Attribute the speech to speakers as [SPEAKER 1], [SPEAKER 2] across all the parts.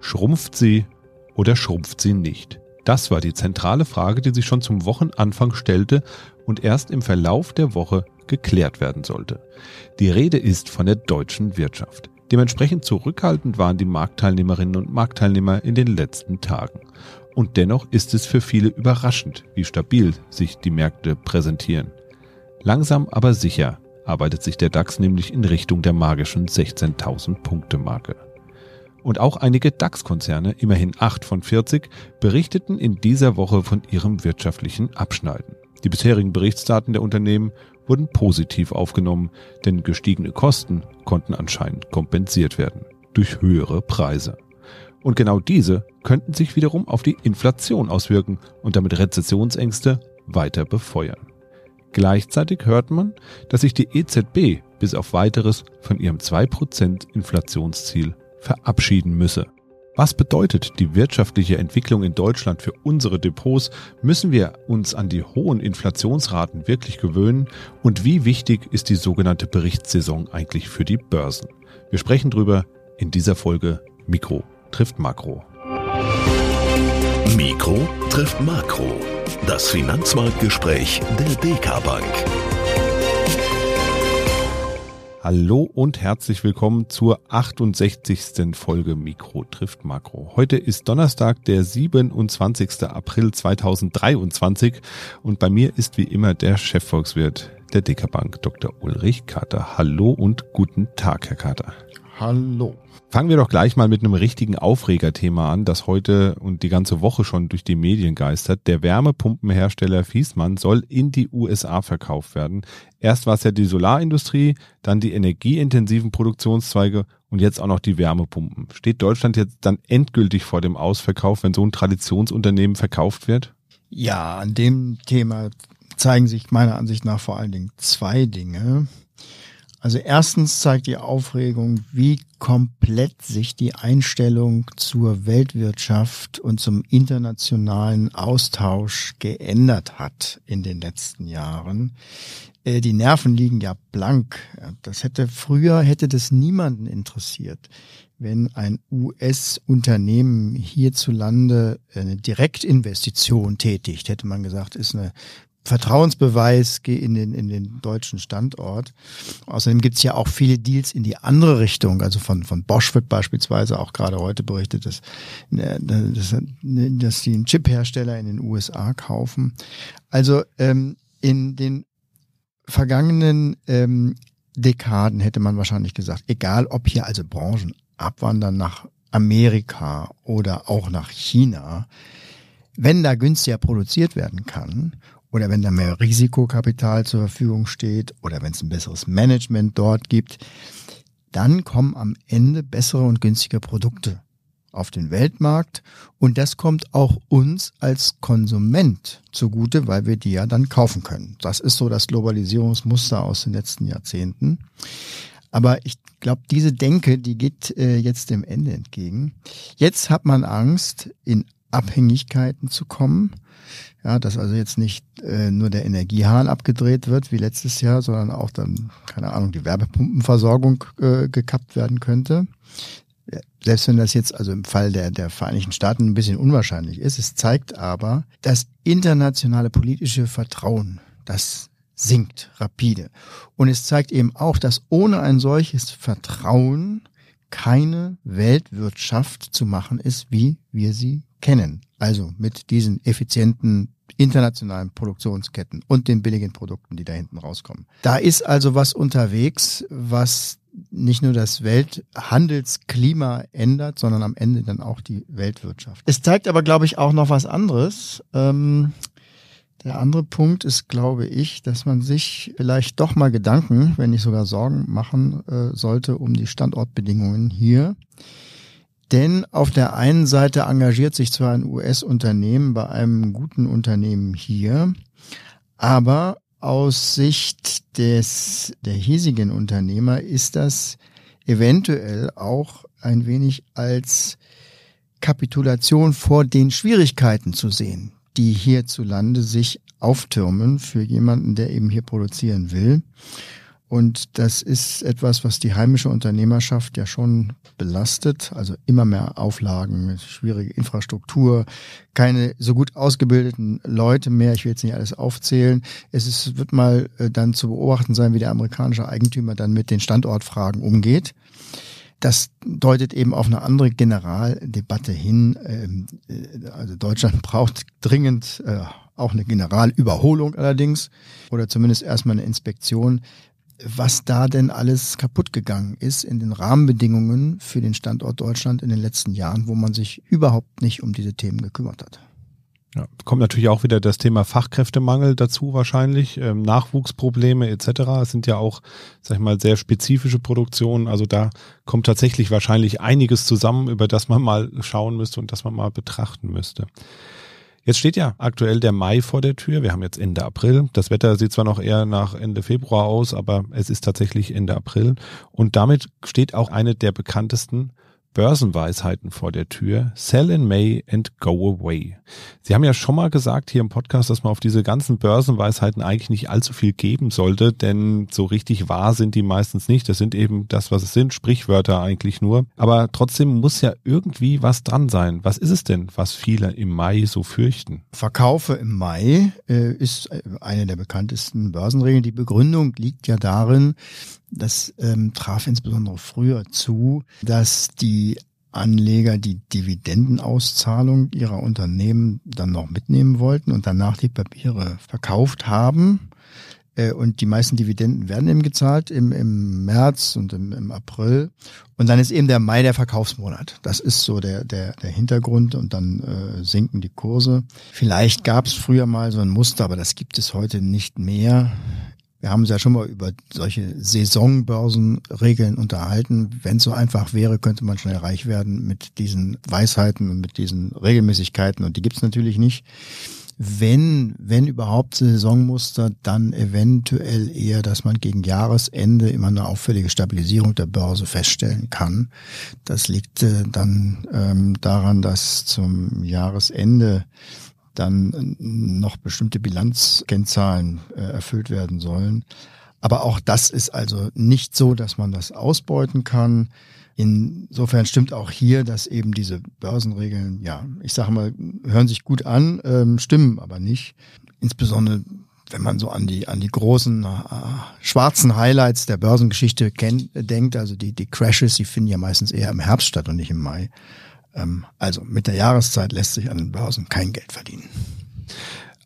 [SPEAKER 1] Schrumpft sie oder schrumpft sie nicht? Das war die zentrale Frage, die sich schon zum Wochenanfang stellte und erst im Verlauf der Woche geklärt werden sollte. Die Rede ist von der deutschen Wirtschaft. Dementsprechend zurückhaltend waren die Marktteilnehmerinnen und Marktteilnehmer in den letzten Tagen. Und dennoch ist es für viele überraschend, wie stabil sich die Märkte präsentieren. Langsam aber sicher arbeitet sich der DAX nämlich in Richtung der magischen 16.000 Punkte Marke. Und auch einige DAX-Konzerne, immerhin 8 von 40, berichteten in dieser Woche von ihrem wirtschaftlichen Abschneiden. Die bisherigen Berichtsdaten der Unternehmen wurden positiv aufgenommen, denn gestiegene Kosten konnten anscheinend kompensiert werden durch höhere Preise. Und genau diese könnten sich wiederum auf die Inflation auswirken und damit Rezessionsängste weiter befeuern. Gleichzeitig hört man, dass sich die EZB bis auf weiteres von ihrem 2% Inflationsziel verabschieden müsse. Was bedeutet die wirtschaftliche Entwicklung in Deutschland für unsere Depots? Müssen wir uns an die hohen Inflationsraten wirklich gewöhnen? Und wie wichtig ist die sogenannte Berichtssaison eigentlich für die Börsen? Wir sprechen drüber in dieser Folge Mikro trifft Makro.
[SPEAKER 2] Mikro trifft Makro. Das Finanzmarktgespräch der DK Bank.
[SPEAKER 1] Hallo und herzlich willkommen zur 68. Folge Mikro trifft Makro. Heute ist Donnerstag, der 27. April 2023 und bei mir ist wie immer der Chefvolkswirt der DK Bank, Dr. Ulrich Kater. Hallo und guten Tag, Herr Kater.
[SPEAKER 3] Hallo.
[SPEAKER 1] Fangen wir doch gleich mal mit einem richtigen Aufregerthema an, das heute und die ganze Woche schon durch die Medien geistert. Der Wärmepumpenhersteller Fiesmann soll in die USA verkauft werden. Erst war es ja die Solarindustrie, dann die energieintensiven Produktionszweige und jetzt auch noch die Wärmepumpen. Steht Deutschland jetzt dann endgültig vor dem Ausverkauf, wenn so ein Traditionsunternehmen verkauft wird?
[SPEAKER 3] Ja, an dem Thema zeigen sich meiner Ansicht nach vor allen Dingen zwei Dinge. Also erstens zeigt die Aufregung, wie komplett sich die Einstellung zur Weltwirtschaft und zum internationalen Austausch geändert hat in den letzten Jahren. Äh, die Nerven liegen ja blank. Das hätte früher hätte das niemanden interessiert, wenn ein US-Unternehmen hierzulande eine Direktinvestition tätigt, hätte man gesagt, ist eine Vertrauensbeweis in den, in den deutschen Standort. Außerdem gibt es ja auch viele Deals in die andere Richtung. Also von, von Bosch wird beispielsweise auch gerade heute berichtet, dass, äh, dass, dass die einen Chip-Hersteller in den USA kaufen. Also ähm, in den vergangenen ähm, Dekaden hätte man wahrscheinlich gesagt, egal ob hier also Branchen abwandern nach Amerika oder auch nach China, wenn da günstiger produziert werden kann oder wenn da mehr Risikokapital zur Verfügung steht oder wenn es ein besseres Management dort gibt, dann kommen am Ende bessere und günstige Produkte auf den Weltmarkt und das kommt auch uns als Konsument zugute, weil wir die ja dann kaufen können. Das ist so das Globalisierungsmuster aus den letzten Jahrzehnten. Aber ich glaube, diese Denke, die geht äh, jetzt dem Ende entgegen. Jetzt hat man Angst, in Abhängigkeiten zu kommen ja, dass also jetzt nicht äh, nur der Energiehahn abgedreht wird wie letztes Jahr, sondern auch dann, keine Ahnung, die Werbepumpenversorgung äh, gekappt werden könnte. Selbst wenn das jetzt also im Fall der, der Vereinigten Staaten ein bisschen unwahrscheinlich ist, es zeigt aber, das internationale politische Vertrauen, das sinkt rapide. Und es zeigt eben auch, dass ohne ein solches Vertrauen keine Weltwirtschaft zu machen ist, wie wir sie kennen. Also mit diesen effizienten internationalen Produktionsketten und den billigen Produkten, die da hinten rauskommen. Da ist also was unterwegs, was nicht nur das Welthandelsklima ändert, sondern am Ende dann auch die Weltwirtschaft. Es zeigt aber, glaube ich, auch noch was anderes. Ähm, der andere Punkt ist, glaube ich, dass man sich vielleicht doch mal Gedanken, wenn nicht sogar Sorgen machen äh, sollte um die Standortbedingungen hier. Denn auf der einen Seite engagiert sich zwar ein US-Unternehmen bei einem guten Unternehmen hier, aber aus Sicht des, der hiesigen Unternehmer ist das eventuell auch ein wenig als Kapitulation vor den Schwierigkeiten zu sehen, die hierzulande sich auftürmen für jemanden, der eben hier produzieren will. Und das ist etwas, was die heimische Unternehmerschaft ja schon belastet. Also immer mehr Auflagen, schwierige Infrastruktur, keine so gut ausgebildeten Leute mehr. Ich will jetzt nicht alles aufzählen. Es ist, wird mal äh, dann zu beobachten sein, wie der amerikanische Eigentümer dann mit den Standortfragen umgeht. Das deutet eben auf eine andere Generaldebatte hin. Ähm, äh, also Deutschland braucht dringend äh, auch eine Generalüberholung allerdings oder zumindest erstmal eine Inspektion, was da denn alles kaputt gegangen ist in den Rahmenbedingungen für den Standort Deutschland in den letzten Jahren, wo man sich überhaupt nicht um diese Themen gekümmert hat.
[SPEAKER 1] Ja, kommt natürlich auch wieder das Thema Fachkräftemangel dazu wahrscheinlich, ähm, Nachwuchsprobleme etc. Es sind ja auch, sag ich mal, sehr spezifische Produktionen. Also da kommt tatsächlich wahrscheinlich einiges zusammen, über das man mal schauen müsste und das man mal betrachten müsste. Jetzt steht ja aktuell der Mai vor der Tür. Wir haben jetzt Ende April. Das Wetter sieht zwar noch eher nach Ende Februar aus, aber es ist tatsächlich Ende April. Und damit steht auch eine der bekanntesten Börsenweisheiten vor der Tür. Sell in May and go away. Sie haben ja schon mal gesagt hier im Podcast, dass man auf diese ganzen Börsenweisheiten eigentlich nicht allzu viel geben sollte, denn so richtig wahr sind die meistens nicht. Das sind eben das, was es sind, Sprichwörter eigentlich nur. Aber trotzdem muss ja irgendwie was dran sein. Was ist es denn, was viele im Mai so fürchten?
[SPEAKER 3] Verkaufe im Mai äh, ist äh, eine der bekanntesten Börsenregeln. Die Begründung liegt ja darin, das ähm, traf insbesondere früher zu, dass die Anleger die Dividendenauszahlung ihrer Unternehmen dann noch mitnehmen wollten und danach die Papiere verkauft haben. Äh, und die meisten Dividenden werden eben gezahlt im, im März und im, im April. Und dann ist eben der Mai der Verkaufsmonat. Das ist so der, der, der Hintergrund und dann äh, sinken die Kurse. Vielleicht gab es früher mal so ein Muster, aber das gibt es heute nicht mehr. Wir haben uns ja schon mal über solche Saisonbörsenregeln unterhalten. Wenn es so einfach wäre, könnte man schnell reich werden mit diesen Weisheiten und mit diesen Regelmäßigkeiten. Und die gibt's natürlich nicht. Wenn, wenn überhaupt Saisonmuster, dann eventuell eher, dass man gegen Jahresende immer eine auffällige Stabilisierung der Börse feststellen kann. Das liegt äh, dann ähm, daran, dass zum Jahresende dann noch bestimmte Bilanzkennzahlen äh, erfüllt werden sollen. Aber auch das ist also nicht so, dass man das ausbeuten kann. Insofern stimmt auch hier, dass eben diese Börsenregeln, ja, ich sage mal, hören sich gut an, ähm, stimmen aber nicht. Insbesondere wenn man so an die an die großen äh, schwarzen Highlights der Börsengeschichte kennt, denkt, also die die Crashes, die finden ja meistens eher im Herbst statt und nicht im Mai. Ähm, also mit der Jahreszeit lässt sich an den Börsen kein Geld verdienen.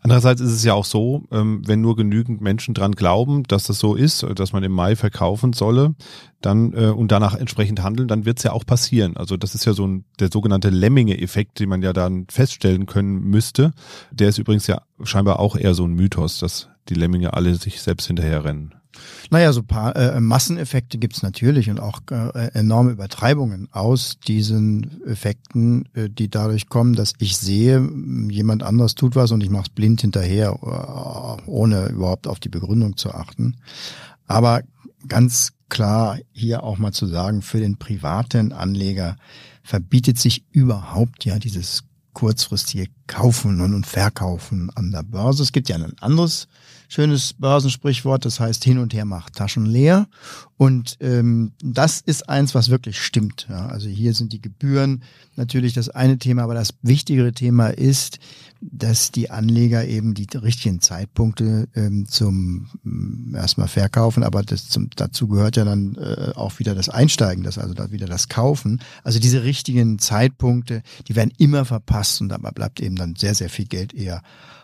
[SPEAKER 1] Andererseits ist es ja auch so, ähm, wenn nur genügend Menschen dran glauben, dass das so ist, dass man im Mai verkaufen solle, dann äh, und danach entsprechend handeln, dann wird es ja auch passieren. Also das ist ja so ein, der sogenannte Lemminge-Effekt, den man ja dann feststellen können müsste. Der ist übrigens ja scheinbar auch eher so ein Mythos, dass die Lemminge alle sich selbst hinterherrennen.
[SPEAKER 3] Naja, so paar äh, Masseneffekte gibt's natürlich und auch äh, enorme Übertreibungen aus diesen Effekten, äh, die dadurch kommen, dass ich sehe, jemand anders tut was und ich mache es blind hinterher, äh, ohne überhaupt auf die Begründung zu achten. Aber ganz klar hier auch mal zu sagen, für den privaten Anleger verbietet sich überhaupt ja dieses kurzfristige Kaufen und Verkaufen an der Börse. Es gibt ja ein anderes schönes Börsensprichwort, das heißt hin und her macht Taschen leer. Und ähm, das ist eins, was wirklich stimmt. Ja. Also hier sind die Gebühren natürlich das eine Thema, aber das wichtigere Thema ist, dass die Anleger eben die richtigen Zeitpunkte ähm, zum ähm, erstmal verkaufen, aber das zum, dazu gehört ja dann äh, auch wieder das Einsteigen, das also da wieder das Kaufen. Also diese richtigen Zeitpunkte, die werden immer verpasst und dabei bleibt eben dann sehr, sehr viel Geld eher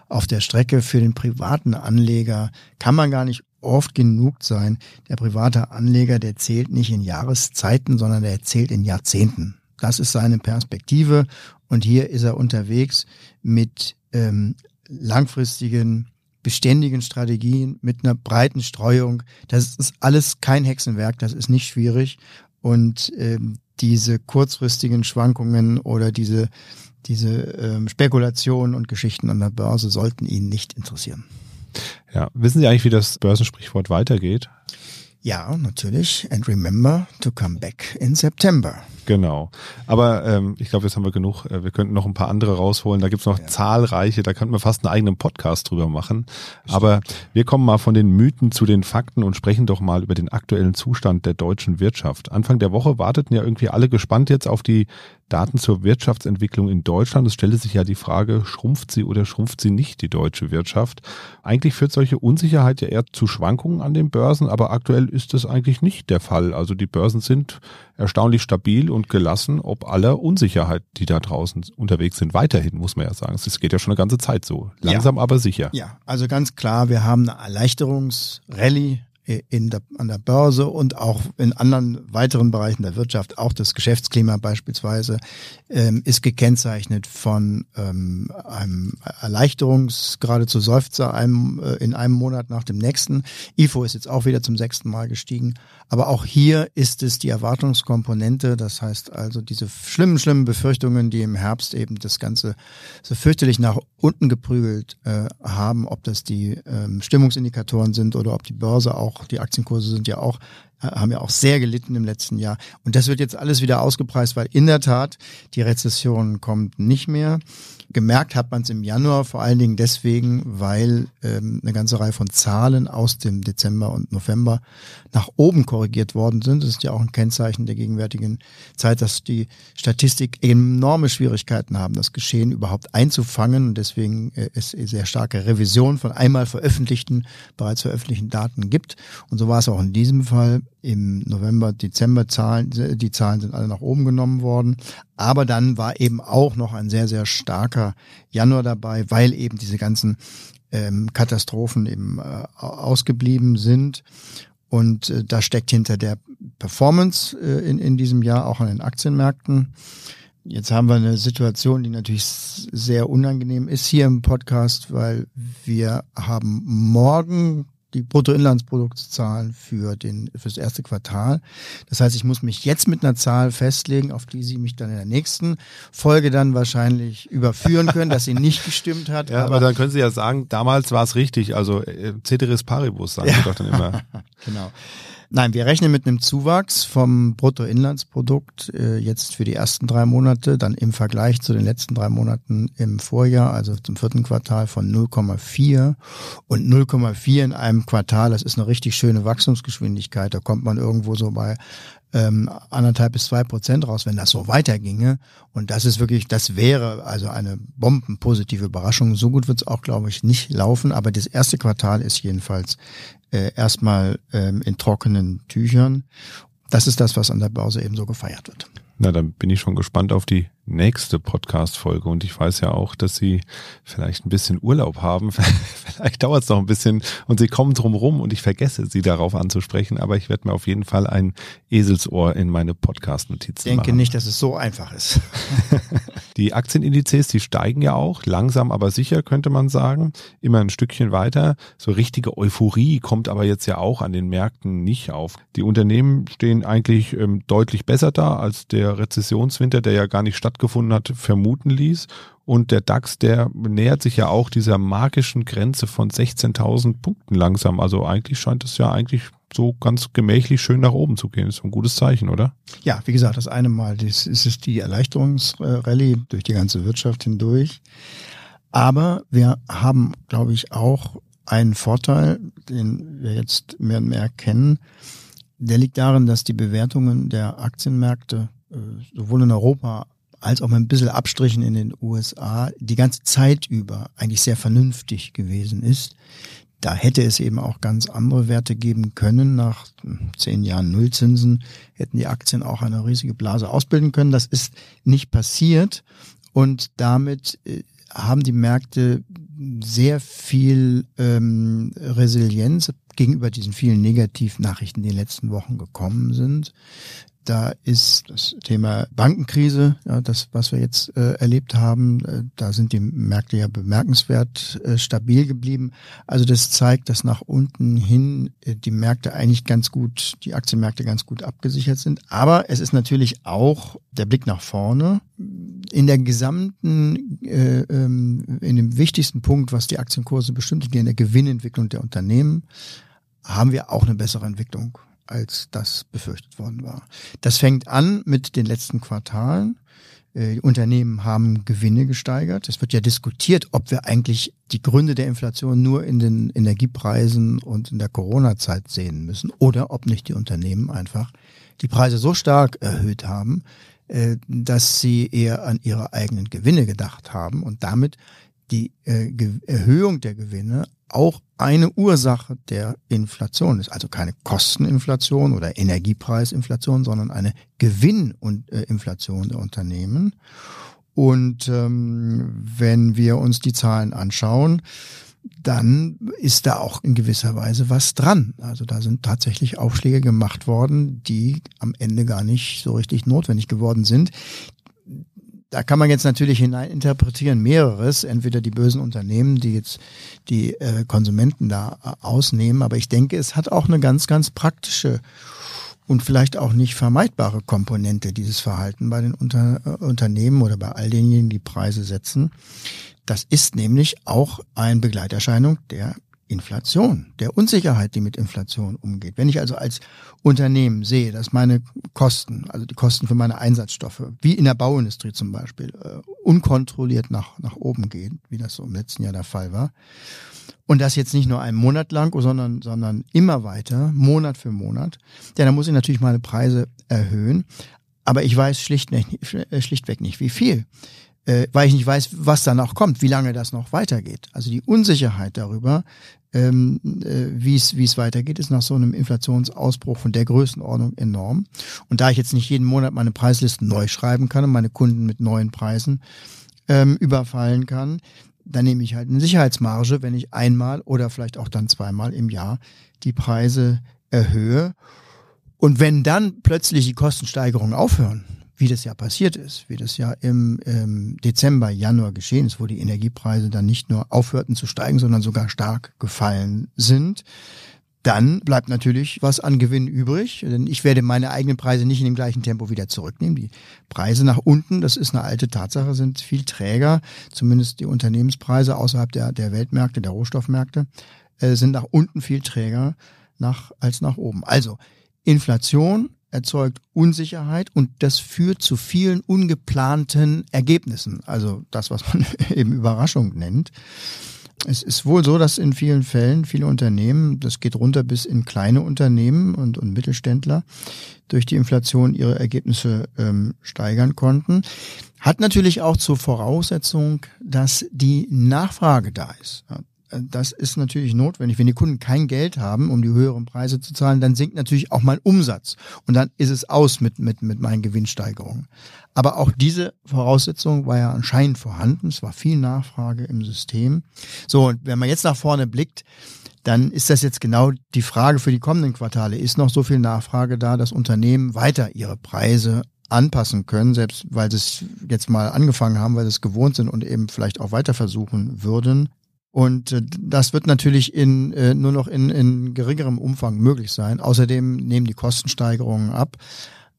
[SPEAKER 3] auf der Strecke für den privaten Anleger kann man gar nicht oft genug sein. Der private Anleger, der zählt nicht in Jahreszeiten, sondern der zählt in Jahrzehnten. Das ist seine Perspektive und hier ist er unterwegs mit ähm, langfristigen, beständigen Strategien, mit einer breiten Streuung. Das ist alles kein Hexenwerk, das ist nicht schwierig und ähm, diese kurzfristigen Schwankungen oder diese diese ähm, Spekulationen und Geschichten an der Börse sollten ihn nicht interessieren.
[SPEAKER 1] Ja, wissen Sie eigentlich, wie das Börsensprichwort weitergeht?
[SPEAKER 3] Ja, natürlich. And remember to come back in September.
[SPEAKER 1] Genau. Aber ähm, ich glaube, jetzt haben wir genug. Äh, wir könnten noch ein paar andere rausholen. Da gibt's noch ja. zahlreiche. Da könnten wir fast einen eigenen Podcast drüber machen. Stimmt. Aber wir kommen mal von den Mythen zu den Fakten und sprechen doch mal über den aktuellen Zustand der deutschen Wirtschaft. Anfang der Woche warteten ja irgendwie alle gespannt jetzt auf die Daten zur Wirtschaftsentwicklung in Deutschland. Es stellte sich ja die Frage, schrumpft sie oder schrumpft sie nicht, die deutsche Wirtschaft? Eigentlich führt solche Unsicherheit ja eher zu Schwankungen an den Börsen, aber aktuell ist das eigentlich nicht der Fall. Also die Börsen sind erstaunlich stabil und gelassen, ob aller Unsicherheit, die da draußen unterwegs sind, weiterhin, muss man ja sagen. Es geht ja schon eine ganze Zeit so. Langsam
[SPEAKER 3] ja.
[SPEAKER 1] aber sicher.
[SPEAKER 3] Ja, also ganz klar, wir haben eine Erleichterungsrallye in der, an der Börse und auch in anderen weiteren Bereichen der Wirtschaft, auch das Geschäftsklima beispielsweise, ähm, ist gekennzeichnet von ähm, einem Erleichterungs, geradezu Seufzer einem, äh, in einem Monat nach dem nächsten. IFO ist jetzt auch wieder zum sechsten Mal gestiegen. Aber auch hier ist es die Erwartungskomponente, das heißt also diese schlimmen, schlimmen Befürchtungen, die im Herbst eben das Ganze so fürchterlich nach unten geprügelt äh, haben, ob das die ähm, Stimmungsindikatoren sind oder ob die Börse auch, die Aktienkurse sind ja auch äh, haben ja auch sehr gelitten im letzten Jahr. Und das wird jetzt alles wieder ausgepreist, weil in der Tat die Rezession kommt nicht mehr. Gemerkt hat man es im Januar vor allen Dingen deswegen, weil ähm, eine ganze Reihe von Zahlen aus dem Dezember und November nach oben korrigiert worden sind. Das ist ja auch ein Kennzeichen der gegenwärtigen Zeit, dass die Statistik enorme Schwierigkeiten haben, das Geschehen überhaupt einzufangen. Und deswegen äh, es sehr starke Revision von einmal veröffentlichten, bereits veröffentlichten Daten gibt. Und so war es auch in diesem Fall im November, Dezember Zahlen, die Zahlen sind alle nach oben genommen worden. Aber dann war eben auch noch ein sehr, sehr starker Januar dabei, weil eben diese ganzen ähm, Katastrophen eben äh, ausgeblieben sind. Und äh, da steckt hinter der Performance äh, in, in diesem Jahr auch an den Aktienmärkten. Jetzt haben wir eine Situation, die natürlich sehr unangenehm ist hier im Podcast, weil wir haben morgen die Bruttoinlandsproduktzahlen für den für das erste Quartal. Das heißt, ich muss mich jetzt mit einer Zahl festlegen, auf die Sie mich dann in der nächsten Folge dann wahrscheinlich überführen können, dass sie nicht gestimmt hat.
[SPEAKER 1] Ja, aber, aber, dann können Sie ja sagen, damals war es richtig. Also äh, Ceteris Paribus sagen ja. Sie doch dann immer.
[SPEAKER 3] genau. Nein, wir rechnen mit einem Zuwachs vom Bruttoinlandsprodukt äh, jetzt für die ersten drei Monate, dann im Vergleich zu den letzten drei Monaten im Vorjahr, also zum vierten Quartal von 0,4 und 0,4 in einem Quartal, das ist eine richtig schöne Wachstumsgeschwindigkeit. Da kommt man irgendwo so bei ähm, anderthalb bis zwei Prozent raus, wenn das so weiterginge. Und das ist wirklich, das wäre also eine bombenpositive Überraschung. So gut wird es auch, glaube ich, nicht laufen. Aber das erste Quartal ist jedenfalls äh, erstmal ähm, in trockenen Tüchern. Das ist das, was an der Börse eben so gefeiert wird.
[SPEAKER 1] Na, dann bin ich schon gespannt auf die nächste Podcast-Folge. Und ich weiß ja auch, dass Sie vielleicht ein bisschen Urlaub haben. vielleicht dauert es noch ein bisschen und Sie kommen drum rum und ich vergesse, Sie darauf anzusprechen. Aber ich werde mir auf jeden Fall ein Eselsohr in meine Podcast-Notizen
[SPEAKER 3] machen.
[SPEAKER 1] Ich denke
[SPEAKER 3] nicht, dass es so einfach ist.
[SPEAKER 1] die Aktienindizes, die steigen ja auch, langsam aber sicher, könnte man sagen. Immer ein Stückchen weiter. So richtige Euphorie kommt aber jetzt ja auch an den Märkten nicht auf. Die Unternehmen stehen eigentlich ähm, deutlich besser da als der Rezessionswinter, der ja gar nicht stattfindet stattgefunden hat, vermuten ließ. Und der DAX, der nähert sich ja auch dieser magischen Grenze von 16.000 Punkten langsam. Also eigentlich scheint es ja eigentlich so ganz gemächlich schön nach oben zu gehen. Ist ein gutes Zeichen, oder?
[SPEAKER 3] Ja, wie gesagt, das eine Mal das ist die Erleichterungsrallye durch die ganze Wirtschaft hindurch. Aber wir haben, glaube ich, auch einen Vorteil, den wir jetzt mehr und mehr kennen. Der liegt darin, dass die Bewertungen der Aktienmärkte äh, sowohl in Europa als auch mit ein bisschen Abstrichen in den USA die ganze Zeit über eigentlich sehr vernünftig gewesen ist. Da hätte es eben auch ganz andere Werte geben können. Nach zehn Jahren Nullzinsen hätten die Aktien auch eine riesige Blase ausbilden können. Das ist nicht passiert und damit äh, haben die Märkte sehr viel ähm, Resilienz gegenüber diesen vielen Negativnachrichten, die in den letzten Wochen gekommen sind. Da ist das Thema Bankenkrise, ja, das, was wir jetzt äh, erlebt haben, äh, da sind die Märkte ja bemerkenswert äh, stabil geblieben. Also das zeigt, dass nach unten hin äh, die Märkte eigentlich ganz gut, die Aktienmärkte ganz gut abgesichert sind. Aber es ist natürlich auch der Blick nach vorne. In der gesamten, äh, ähm, in dem wichtigsten Punkt, was die Aktienkurse bestimmt, in der Gewinnentwicklung der Unternehmen, haben wir auch eine bessere Entwicklung als das befürchtet worden war. Das fängt an mit den letzten Quartalen. Äh, die Unternehmen haben Gewinne gesteigert. Es wird ja diskutiert, ob wir eigentlich die Gründe der Inflation nur in den Energiepreisen und in der Corona-Zeit sehen müssen oder ob nicht die Unternehmen einfach die Preise so stark erhöht haben, äh, dass sie eher an ihre eigenen Gewinne gedacht haben und damit die äh, Erhöhung der Gewinne auch eine Ursache der Inflation ist. Also keine Kosteninflation oder Energiepreisinflation, sondern eine Gewinninflation der Unternehmen. Und ähm, wenn wir uns die Zahlen anschauen, dann ist da auch in gewisser Weise was dran. Also da sind tatsächlich Aufschläge gemacht worden, die am Ende gar nicht so richtig notwendig geworden sind da kann man jetzt natürlich hineininterpretieren mehreres, entweder die bösen Unternehmen, die jetzt die äh, Konsumenten da äh, ausnehmen, aber ich denke, es hat auch eine ganz, ganz praktische und vielleicht auch nicht vermeidbare Komponente dieses Verhalten bei den Unter äh, Unternehmen oder bei all denjenigen, die Preise setzen. Das ist nämlich auch eine Begleiterscheinung der Inflation, der Unsicherheit, die mit Inflation umgeht. Wenn ich also als Unternehmen sehe, dass meine Kosten, also die Kosten für meine Einsatzstoffe, wie in der Bauindustrie zum Beispiel, äh, unkontrolliert nach, nach oben gehen, wie das so im letzten Jahr der Fall war, und das jetzt nicht nur einen Monat lang, sondern, sondern immer weiter, Monat für Monat, ja, dann muss ich natürlich meine Preise erhöhen. Aber ich weiß schlicht nicht, schlichtweg nicht, wie viel äh, weil ich nicht weiß, was danach kommt, wie lange das noch weitergeht. Also die Unsicherheit darüber, ähm, äh, wie es weitergeht, ist nach so einem Inflationsausbruch von der Größenordnung enorm. Und da ich jetzt nicht jeden Monat meine Preislisten neu schreiben kann und meine Kunden mit neuen Preisen ähm, überfallen kann, dann nehme ich halt eine Sicherheitsmarge, wenn ich einmal oder vielleicht auch dann zweimal im Jahr die Preise erhöhe. Und wenn dann plötzlich die Kostensteigerungen aufhören, wie das ja passiert ist, wie das ja im ähm, Dezember, Januar geschehen ist, wo die Energiepreise dann nicht nur aufhörten zu steigen, sondern sogar stark gefallen sind, dann bleibt natürlich was an Gewinn übrig, denn ich werde meine eigenen Preise nicht in dem gleichen Tempo wieder zurücknehmen. Die Preise nach unten, das ist eine alte Tatsache, sind viel träger, zumindest die Unternehmenspreise außerhalb der, der Weltmärkte, der Rohstoffmärkte, äh, sind nach unten viel träger nach, als nach oben. Also Inflation erzeugt Unsicherheit und das führt zu vielen ungeplanten Ergebnissen. Also das, was man eben Überraschung nennt. Es ist wohl so, dass in vielen Fällen viele Unternehmen, das geht runter bis in kleine Unternehmen und, und Mittelständler, durch die Inflation ihre Ergebnisse ähm, steigern konnten. Hat natürlich auch zur Voraussetzung, dass die Nachfrage da ist das ist natürlich notwendig. Wenn die Kunden kein Geld haben, um die höheren Preise zu zahlen, dann sinkt natürlich auch mein Umsatz. Und dann ist es aus mit, mit, mit meinen Gewinnsteigerungen. Aber auch diese Voraussetzung war ja anscheinend vorhanden. Es war viel Nachfrage im System. So, und wenn man jetzt nach vorne blickt, dann ist das jetzt genau die Frage für die kommenden Quartale. Ist noch so viel Nachfrage da, dass Unternehmen weiter ihre Preise anpassen können, selbst weil sie es jetzt mal angefangen haben, weil sie es gewohnt sind und eben vielleicht auch weiter versuchen würden. Und äh, das wird natürlich in, äh, nur noch in, in geringerem Umfang möglich sein. Außerdem nehmen die Kostensteigerungen ab.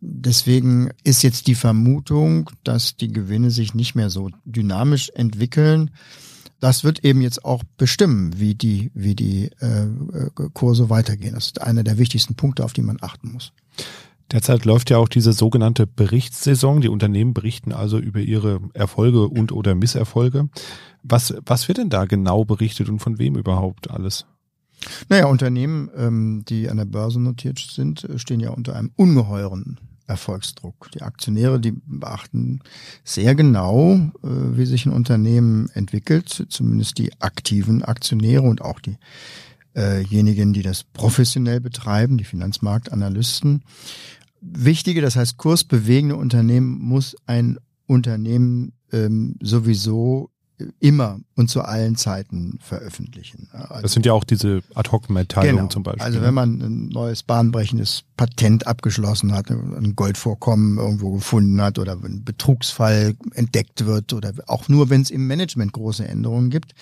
[SPEAKER 3] Deswegen ist jetzt die Vermutung, dass die Gewinne sich nicht mehr so dynamisch entwickeln. Das wird eben jetzt auch bestimmen, wie die, wie die äh, Kurse weitergehen. Das ist einer der wichtigsten Punkte, auf die man achten muss.
[SPEAKER 1] Derzeit läuft ja auch diese sogenannte Berichtssaison. Die Unternehmen berichten also über ihre Erfolge und oder Misserfolge. Was, was wird denn da genau berichtet und von wem überhaupt alles?
[SPEAKER 3] Naja, Unternehmen, ähm, die an der Börse notiert sind, stehen ja unter einem ungeheuren Erfolgsdruck. Die Aktionäre, die beachten sehr genau, äh, wie sich ein Unternehmen entwickelt, zumindest die aktiven Aktionäre und auch diejenigen, die das professionell betreiben, die Finanzmarktanalysten wichtige, das heißt kursbewegende Unternehmen muss ein Unternehmen ähm, sowieso immer und zu allen Zeiten veröffentlichen.
[SPEAKER 1] Also, das sind ja auch diese Ad-Hoc-Mitteilungen
[SPEAKER 3] genau.
[SPEAKER 1] zum Beispiel.
[SPEAKER 3] Also wenn man ein neues bahnbrechendes Patent abgeschlossen hat, ein Goldvorkommen irgendwo gefunden hat oder ein Betrugsfall entdeckt wird oder auch nur, wenn es im Management große Änderungen gibt,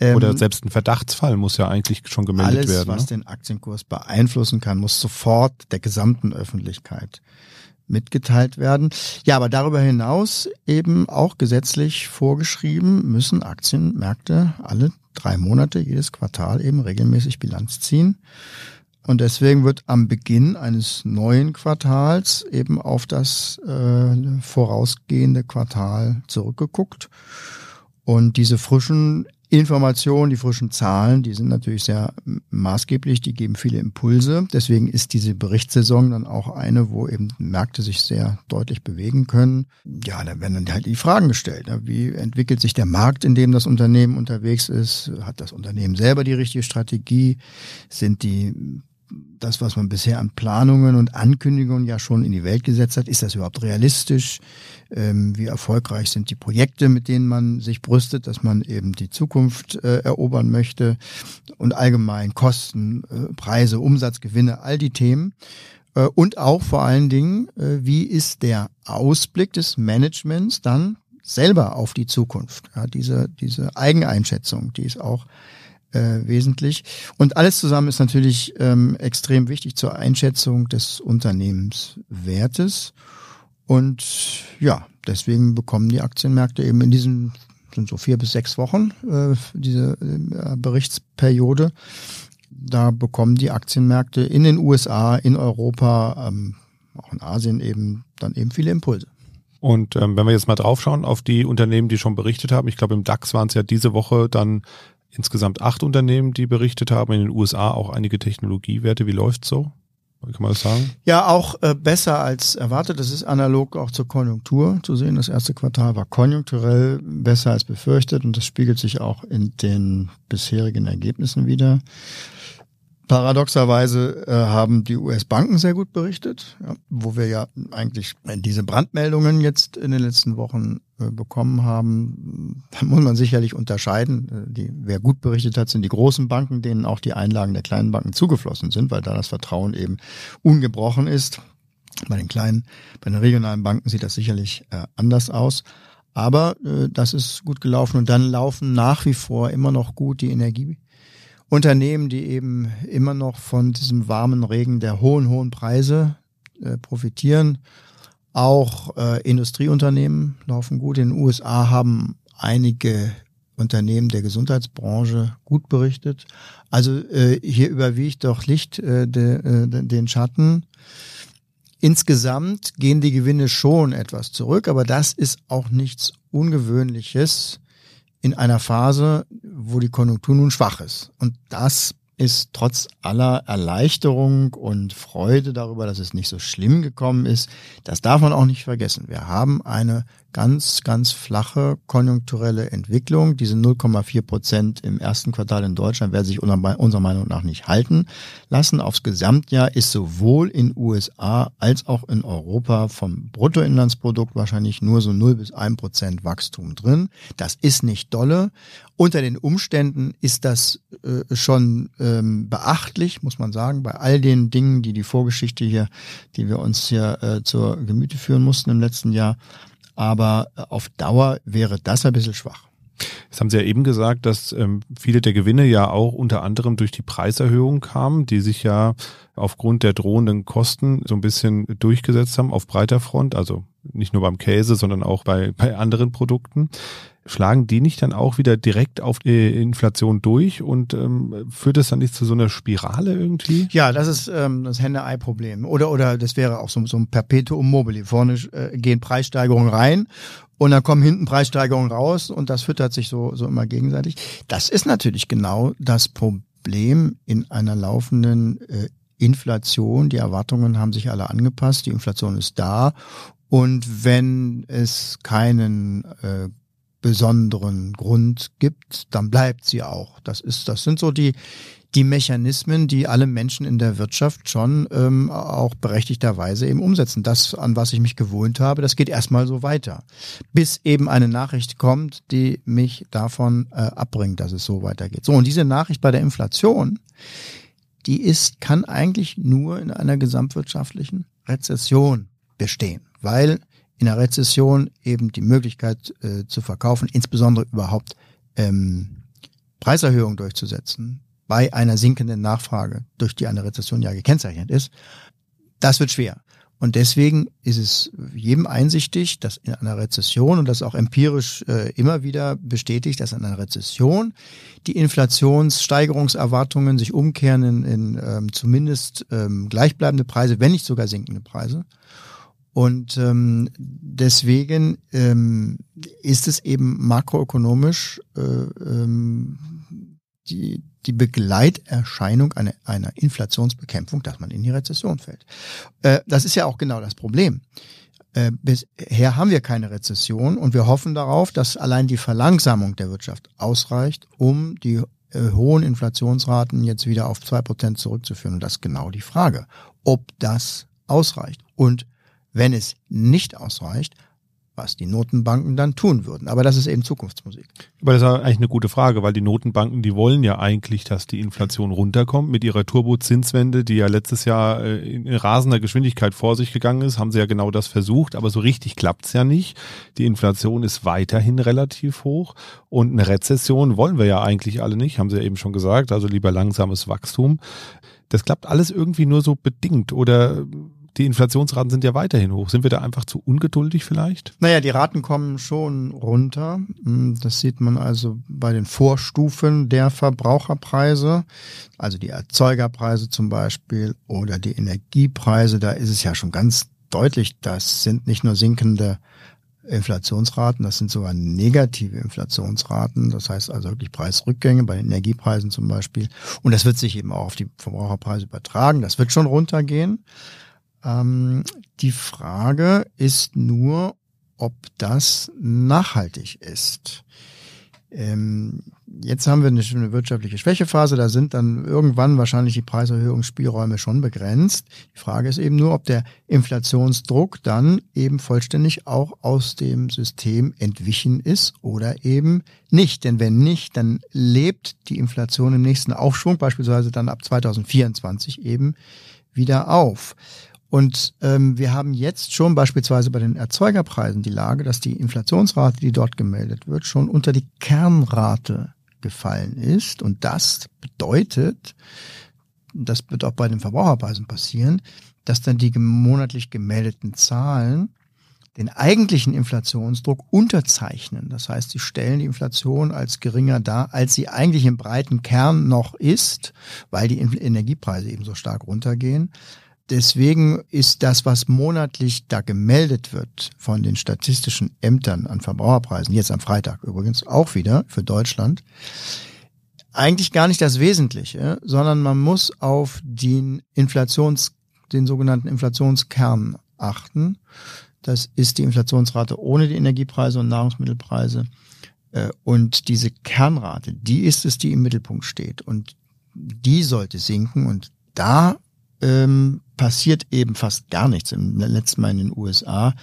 [SPEAKER 1] oder ähm, selbst ein Verdachtsfall muss ja eigentlich schon gemeldet
[SPEAKER 3] alles,
[SPEAKER 1] werden.
[SPEAKER 3] Alles, was ne? den Aktienkurs beeinflussen kann, muss sofort der gesamten Öffentlichkeit mitgeteilt werden. Ja, aber darüber hinaus eben auch gesetzlich vorgeschrieben, müssen Aktienmärkte alle drei Monate, jedes Quartal eben regelmäßig Bilanz ziehen. Und deswegen wird am Beginn eines neuen Quartals eben auf das äh, vorausgehende Quartal zurückgeguckt. Und diese frischen Informationen, die frischen Zahlen, die sind natürlich sehr maßgeblich, die geben viele Impulse. Deswegen ist diese Berichtssaison dann auch eine, wo eben Märkte sich sehr deutlich bewegen können. Ja, da werden dann halt die Fragen gestellt. Ne? Wie entwickelt sich der Markt, in dem das Unternehmen unterwegs ist? Hat das Unternehmen selber die richtige Strategie? Sind die das, was man bisher an Planungen und Ankündigungen ja schon in die Welt gesetzt hat, ist das überhaupt realistisch? Ähm, wie erfolgreich sind die Projekte, mit denen man sich brüstet, dass man eben die Zukunft äh, erobern möchte und allgemein Kosten, äh, Preise, Umsatzgewinne, all die Themen. Äh, und auch vor allen Dingen, äh, wie ist der Ausblick des Managements dann selber auf die Zukunft? Ja, diese, diese Eigeneinschätzung, die ist auch äh, wesentlich. Und alles zusammen ist natürlich ähm, extrem wichtig zur Einschätzung des Unternehmenswertes. Und ja, deswegen bekommen die Aktienmärkte eben in diesen sind so vier bis sechs Wochen äh, diese äh, Berichtsperiode. Da bekommen die Aktienmärkte in den USA, in Europa, ähm, auch in Asien eben dann eben viele Impulse.
[SPEAKER 1] Und ähm, wenn wir jetzt mal draufschauen auf die Unternehmen, die schon berichtet haben, ich glaube im DAX waren es ja diese Woche dann insgesamt acht Unternehmen, die berichtet haben, in den USA auch einige Technologiewerte. Wie läuft's so? Kann man das sagen?
[SPEAKER 3] Ja, auch äh, besser als erwartet. Das ist analog auch zur Konjunktur zu sehen. Das erste Quartal war konjunkturell besser als befürchtet und das spiegelt sich auch in den bisherigen Ergebnissen wieder. Paradoxerweise äh, haben die US-Banken sehr gut berichtet, ja, wo wir ja eigentlich diese Brandmeldungen jetzt in den letzten Wochen äh, bekommen haben. Da muss man sicherlich unterscheiden. Äh, die, wer gut berichtet hat, sind die großen Banken, denen auch die Einlagen der kleinen Banken zugeflossen sind, weil da das Vertrauen eben ungebrochen ist. Bei den kleinen, bei den regionalen Banken sieht das sicherlich äh, anders aus. Aber äh, das ist gut gelaufen und dann laufen nach wie vor immer noch gut die Energie Unternehmen, die eben immer noch von diesem warmen Regen der hohen, hohen Preise äh, profitieren. Auch äh, Industrieunternehmen laufen gut. In den USA haben einige Unternehmen der Gesundheitsbranche gut berichtet. Also äh, hier überwiegt doch Licht äh, de, äh, den Schatten. Insgesamt gehen die Gewinne schon etwas zurück, aber das ist auch nichts Ungewöhnliches in einer Phase, wo die Konjunktur nun schwach ist. Und das ist trotz aller Erleichterung und Freude darüber, dass es nicht so schlimm gekommen ist, das darf man auch nicht vergessen. Wir haben eine ganz, ganz flache konjunkturelle Entwicklung. Diese 0,4 Prozent im ersten Quartal in Deutschland werden sich unserer Meinung nach nicht halten lassen. Aufs Gesamtjahr ist sowohl in USA als auch in Europa vom Bruttoinlandsprodukt wahrscheinlich nur so 0 bis 1 Prozent Wachstum drin. Das ist nicht dolle. Unter den Umständen ist das äh, schon ähm, beachtlich, muss man sagen, bei all den Dingen, die die Vorgeschichte hier, die wir uns hier äh, zur Gemüte führen mussten im letzten Jahr aber äh, auf Dauer wäre das ein bisschen schwach.
[SPEAKER 1] Jetzt haben Sie ja eben gesagt, dass ähm, viele der Gewinne ja auch unter anderem durch die Preiserhöhung kamen, die sich ja aufgrund der drohenden Kosten so ein bisschen durchgesetzt haben auf breiter Front, also nicht nur beim Käse, sondern auch bei, bei anderen Produkten schlagen die nicht dann auch wieder direkt auf die Inflation durch und ähm, führt es dann nicht zu so einer Spirale irgendwie?
[SPEAKER 3] Ja, das ist ähm, das Henne-Ei-Problem. Oder, oder das wäre auch so, so ein Perpetuum mobile. Vorne äh, gehen Preissteigerungen rein und dann kommen hinten Preissteigerungen raus und das füttert sich so, so immer gegenseitig. Das ist natürlich genau das Problem in einer laufenden äh, Inflation. Die Erwartungen haben sich alle angepasst, die Inflation ist da und wenn es keinen äh, besonderen Grund gibt, dann bleibt sie auch. Das ist, das sind so die die Mechanismen, die alle Menschen in der Wirtschaft schon ähm, auch berechtigterweise eben umsetzen. Das, an was ich mich gewohnt habe, das geht erstmal so weiter, bis eben eine Nachricht kommt, die mich davon äh, abbringt, dass es so weitergeht. So und diese Nachricht bei der Inflation, die ist kann eigentlich nur in einer gesamtwirtschaftlichen Rezession bestehen, weil in der Rezession eben die Möglichkeit äh, zu verkaufen, insbesondere überhaupt ähm, Preiserhöhungen durchzusetzen bei einer sinkenden Nachfrage, durch die eine Rezession ja gekennzeichnet ist, das wird schwer. Und deswegen ist es jedem einsichtig, dass in einer Rezession, und das auch empirisch äh, immer wieder bestätigt, dass in einer Rezession die Inflationssteigerungserwartungen sich umkehren in, in ähm, zumindest ähm, gleichbleibende Preise, wenn nicht sogar sinkende Preise. Und ähm, deswegen ähm, ist es eben makroökonomisch äh, ähm, die, die Begleiterscheinung einer, einer Inflationsbekämpfung, dass man in die Rezession fällt. Äh, das ist ja auch genau das Problem. Äh, bisher haben wir keine Rezession und wir hoffen darauf, dass allein die Verlangsamung der Wirtschaft ausreicht, um die äh, hohen Inflationsraten jetzt wieder auf zwei Prozent zurückzuführen. Und das ist genau die Frage, ob das ausreicht. Und wenn es nicht ausreicht, was die Notenbanken dann tun würden. Aber das ist eben Zukunftsmusik.
[SPEAKER 1] Aber das ist eigentlich eine gute Frage, weil die Notenbanken, die wollen ja eigentlich, dass die Inflation runterkommt. Mit ihrer Turbozinswende, die ja letztes Jahr äh, in rasender Geschwindigkeit vor sich gegangen ist, haben sie ja genau das versucht. Aber so richtig klappt's ja nicht. Die Inflation ist weiterhin relativ hoch. Und eine Rezession wollen wir ja eigentlich alle nicht, haben sie ja eben schon gesagt. Also lieber langsames Wachstum. Das klappt alles irgendwie nur so bedingt. Oder die Inflationsraten sind ja weiterhin hoch. Sind wir da einfach zu ungeduldig vielleicht?
[SPEAKER 3] Naja, die Raten kommen schon runter. Hm, das sieht man also bei den Vorstufen der Verbraucherpreise, also die Erzeugerpreise zum Beispiel oder die Energiepreise. Da ist es ja schon ganz deutlich, das sind nicht nur sinkende Inflationsraten, das sind sogar negative Inflationsraten, das heißt also wirklich Preisrückgänge bei den Energiepreisen zum Beispiel. Und das wird sich eben auch auf die Verbraucherpreise übertragen. Das wird schon runtergehen. Ähm, die Frage ist nur, ob das nachhaltig ist. Ähm, jetzt haben wir eine, eine wirtschaftliche Schwächephase, da sind dann irgendwann wahrscheinlich die Preiserhöhungsspielräume schon begrenzt. Die Frage ist eben nur, ob der Inflationsdruck dann eben vollständig auch aus dem System entwichen ist oder eben nicht. Denn wenn nicht, dann lebt die Inflation im nächsten Aufschwung, beispielsweise dann ab 2024 eben wieder auf. Und ähm, wir haben jetzt schon beispielsweise bei den Erzeugerpreisen die Lage, dass die Inflationsrate, die dort gemeldet wird, schon unter die Kernrate gefallen ist. Und das bedeutet, das wird auch bei den Verbraucherpreisen passieren, dass dann die monatlich gemeldeten Zahlen den eigentlichen Inflationsdruck unterzeichnen. Das heißt, sie stellen die Inflation als geringer dar, als sie eigentlich im breiten Kern noch ist, weil die Energiepreise eben so stark runtergehen. Deswegen ist das, was monatlich da gemeldet wird von den statistischen Ämtern an Verbraucherpreisen, jetzt am Freitag übrigens auch wieder für Deutschland, eigentlich gar nicht das Wesentliche, sondern man muss auf den Inflations, den sogenannten Inflationskern achten. Das ist die Inflationsrate ohne die Energiepreise und Nahrungsmittelpreise. Äh, und diese Kernrate, die ist es, die im Mittelpunkt steht. Und die sollte sinken. Und da ähm, passiert eben fast gar nichts. Im letzten Mal in den USA,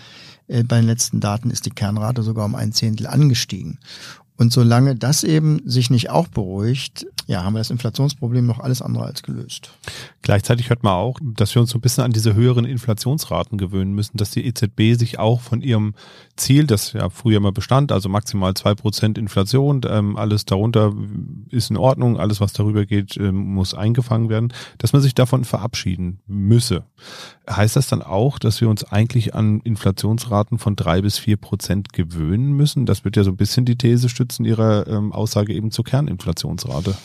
[SPEAKER 3] äh, bei den letzten Daten ist die Kernrate sogar um ein Zehntel angestiegen. Und solange das eben sich nicht auch beruhigt, ja, haben wir das Inflationsproblem noch alles andere als gelöst.
[SPEAKER 1] Gleichzeitig hört man auch, dass wir uns so ein bisschen an diese höheren Inflationsraten gewöhnen müssen, dass die EZB sich auch von ihrem Ziel, das ja früher immer bestand, also maximal zwei Prozent Inflation, ähm, alles darunter ist in Ordnung, alles was darüber geht, ähm, muss eingefangen werden, dass man sich davon verabschieden müsse. Heißt das dann auch, dass wir uns eigentlich an Inflationsraten von drei bis vier Prozent gewöhnen müssen? Das wird ja so ein bisschen die These stützen Ihrer ähm, Aussage eben zur Kerninflationsrate.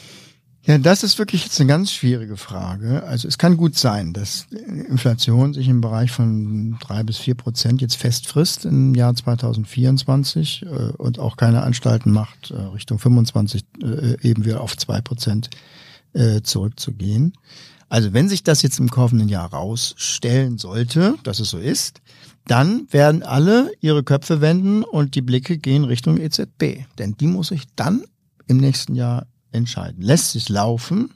[SPEAKER 3] Ja, das ist wirklich jetzt eine ganz schwierige Frage. Also es kann gut sein, dass Inflation sich im Bereich von drei bis vier Prozent jetzt fest frisst im Jahr 2024 äh, und auch keine Anstalten macht, äh, Richtung 25 äh, eben wieder auf zwei Prozent zurückzugehen. Also wenn sich das jetzt im kommenden Jahr rausstellen sollte, dass es so ist, dann werden alle ihre Köpfe wenden und die Blicke gehen Richtung EZB. Denn die muss sich dann im nächsten Jahr entscheiden. Lässt sich laufen,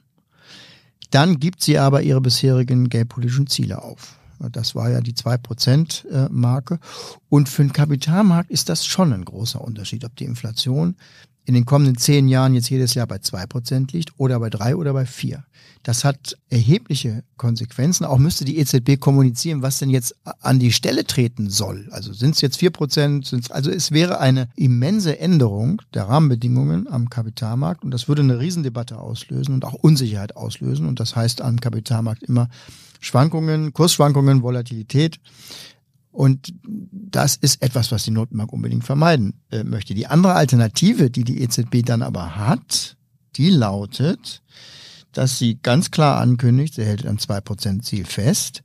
[SPEAKER 3] dann gibt sie aber ihre bisherigen geldpolitischen Ziele auf. Das war ja die 2%-Marke. Und für den Kapitalmarkt ist das schon ein großer Unterschied, ob die Inflation in den kommenden zehn Jahren jetzt jedes Jahr bei zwei Prozent liegt oder bei drei oder bei vier. Das hat erhebliche Konsequenzen. Auch müsste die EZB kommunizieren, was denn jetzt an die Stelle treten soll. Also sind es jetzt vier Prozent? Also es wäre eine immense Änderung der Rahmenbedingungen am Kapitalmarkt und das würde eine Riesendebatte auslösen und auch Unsicherheit auslösen. Und das heißt am Kapitalmarkt immer Schwankungen, Kursschwankungen, Volatilität. Und das ist etwas, was die Notenbank unbedingt vermeiden äh, möchte. Die andere Alternative, die die EZB dann aber hat, die lautet, dass sie ganz klar ankündigt, sie hält am 2% Ziel fest.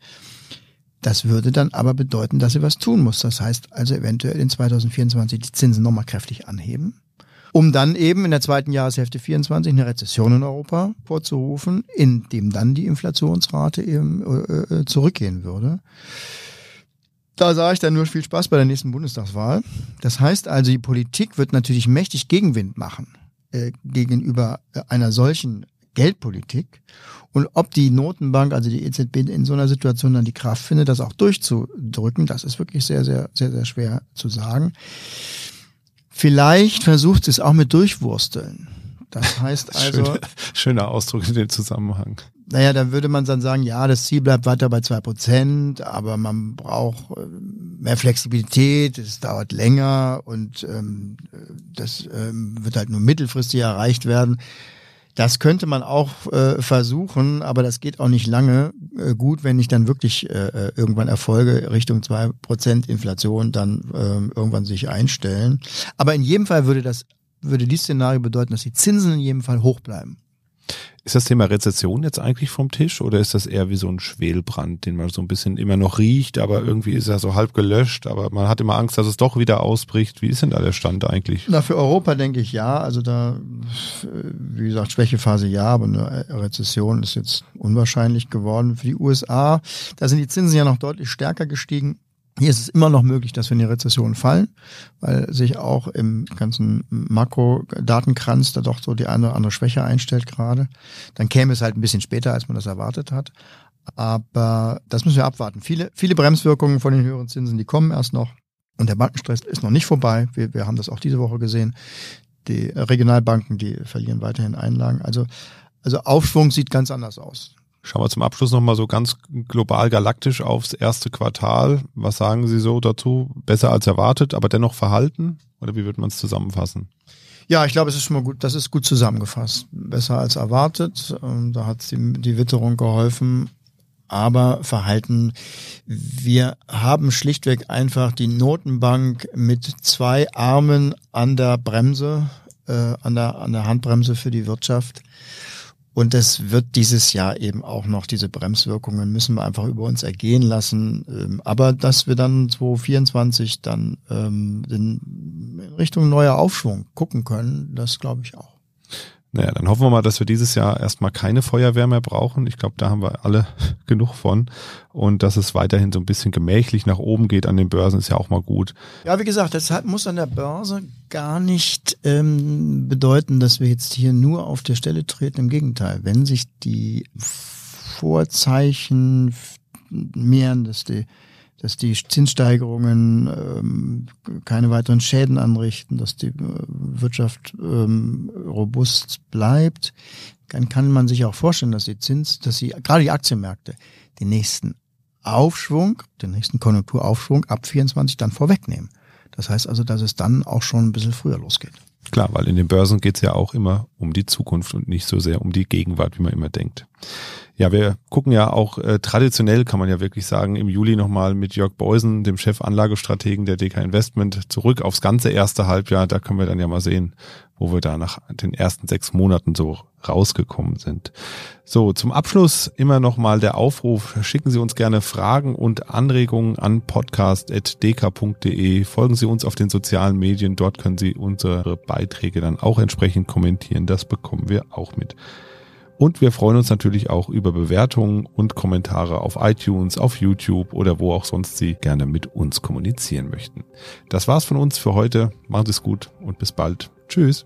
[SPEAKER 3] Das würde dann aber bedeuten, dass sie was tun muss. Das heißt also eventuell in 2024 die Zinsen nochmal kräftig anheben, um dann eben in der zweiten Jahreshälfte 24 eine Rezession in Europa vorzurufen, in dem dann die Inflationsrate eben äh, äh zurückgehen würde. Da sage ich dann nur viel Spaß bei der nächsten Bundestagswahl. Das heißt also, die Politik wird natürlich mächtig Gegenwind machen äh, gegenüber äh, einer solchen Geldpolitik. Und ob die Notenbank, also die EZB in so einer Situation dann die Kraft findet, das auch durchzudrücken, das ist wirklich sehr, sehr, sehr, sehr schwer zu sagen. Vielleicht versucht es auch mit Durchwursteln. Das heißt also.
[SPEAKER 1] Schöner, schöner Ausdruck in dem Zusammenhang.
[SPEAKER 3] Naja, dann würde man dann sagen, ja, das Ziel bleibt weiter bei zwei Prozent, aber man braucht äh, mehr Flexibilität, es dauert länger und ähm, das ähm, wird halt nur mittelfristig erreicht werden. Das könnte man auch äh, versuchen, aber das geht auch nicht lange äh, gut, wenn ich dann wirklich äh, äh irgendwann Erfolge Richtung zwei Prozent Inflation dann äh, irgendwann sich einstellen. Aber in jedem Fall würde das würde dieses Szenario bedeuten, dass die Zinsen in jedem Fall hoch bleiben.
[SPEAKER 1] Ist das Thema Rezession jetzt eigentlich vom Tisch oder ist das eher wie so ein Schwelbrand, den man so ein bisschen immer noch riecht, aber irgendwie ist er so halb gelöscht, aber man hat immer Angst, dass es doch wieder ausbricht. Wie ist denn da der Stand eigentlich?
[SPEAKER 3] Na, für Europa denke ich ja. Also da, wie gesagt, Schwächephase ja, aber eine Rezession ist jetzt unwahrscheinlich geworden. Für die USA, da sind die Zinsen ja noch deutlich stärker gestiegen. Hier ist es immer noch möglich, dass wir in die Rezession fallen, weil sich auch im ganzen Makro-Datenkranz da doch so die eine oder andere Schwäche einstellt gerade. Dann käme es halt ein bisschen später, als man das erwartet hat. Aber das müssen wir abwarten. Viele, viele Bremswirkungen von den höheren Zinsen, die kommen erst noch. Und der Bankenstress ist noch nicht vorbei. Wir, wir haben das auch diese Woche gesehen. Die Regionalbanken, die verlieren weiterhin Einlagen. Also, also Aufschwung sieht ganz anders aus.
[SPEAKER 1] Schauen wir zum Abschluss nochmal so ganz global galaktisch aufs erste Quartal. Was sagen Sie so dazu? Besser als erwartet, aber dennoch verhalten? Oder wie wird man es zusammenfassen?
[SPEAKER 3] Ja, ich glaube, es ist schon mal gut, das ist gut zusammengefasst. Besser als erwartet. Ähm, da hat die, die Witterung geholfen. Aber Verhalten, wir haben schlichtweg einfach die Notenbank mit zwei Armen an der Bremse, äh, an der, an der Handbremse für die Wirtschaft. Und es wird dieses Jahr eben auch noch diese Bremswirkungen müssen wir einfach über uns ergehen lassen. Ähm, aber dass wir dann 2024 dann ähm, in Richtung neuer Aufschwung gucken können, das glaube ich auch.
[SPEAKER 1] Naja, dann hoffen wir mal, dass wir dieses Jahr erstmal keine Feuerwehr mehr brauchen. Ich glaube, da haben wir alle genug von. Und dass es weiterhin so ein bisschen gemächlich nach oben geht an den Börsen, ist ja auch mal gut.
[SPEAKER 3] Ja, wie gesagt, das muss an der Börse gar nicht ähm, bedeuten, dass wir jetzt hier nur auf der Stelle treten. Im Gegenteil, wenn sich die Vorzeichen mehren, dass die dass die Zinssteigerungen ähm, keine weiteren Schäden anrichten, dass die äh, Wirtschaft ähm, robust bleibt, dann kann man sich auch vorstellen, dass die Zins, dass sie gerade die Aktienmärkte den nächsten Aufschwung, den nächsten Konjunkturaufschwung ab 24 dann vorwegnehmen. Das heißt also, dass es dann auch schon ein bisschen früher losgeht.
[SPEAKER 1] Klar, weil in den Börsen geht es ja auch immer um die Zukunft und nicht so sehr um die Gegenwart, wie man immer denkt. Ja, wir gucken ja auch äh, traditionell, kann man ja wirklich sagen, im Juli nochmal mit Jörg Beusen, dem Chef Anlagestrategen der DK Investment, zurück aufs ganze erste Halbjahr. Da können wir dann ja mal sehen, wo wir da nach den ersten sechs Monaten so rausgekommen sind. So, zum Abschluss immer nochmal der Aufruf. Schicken Sie uns gerne Fragen und Anregungen an podcast.dk.de. Folgen Sie uns auf den sozialen Medien. Dort können Sie unsere Beiträge dann auch entsprechend kommentieren. Das bekommen wir auch mit. Und wir freuen uns natürlich auch über Bewertungen und Kommentare auf iTunes, auf YouTube oder wo auch sonst Sie gerne mit uns kommunizieren möchten. Das war's von uns für heute. Machen Sie es gut und bis bald. Tschüss.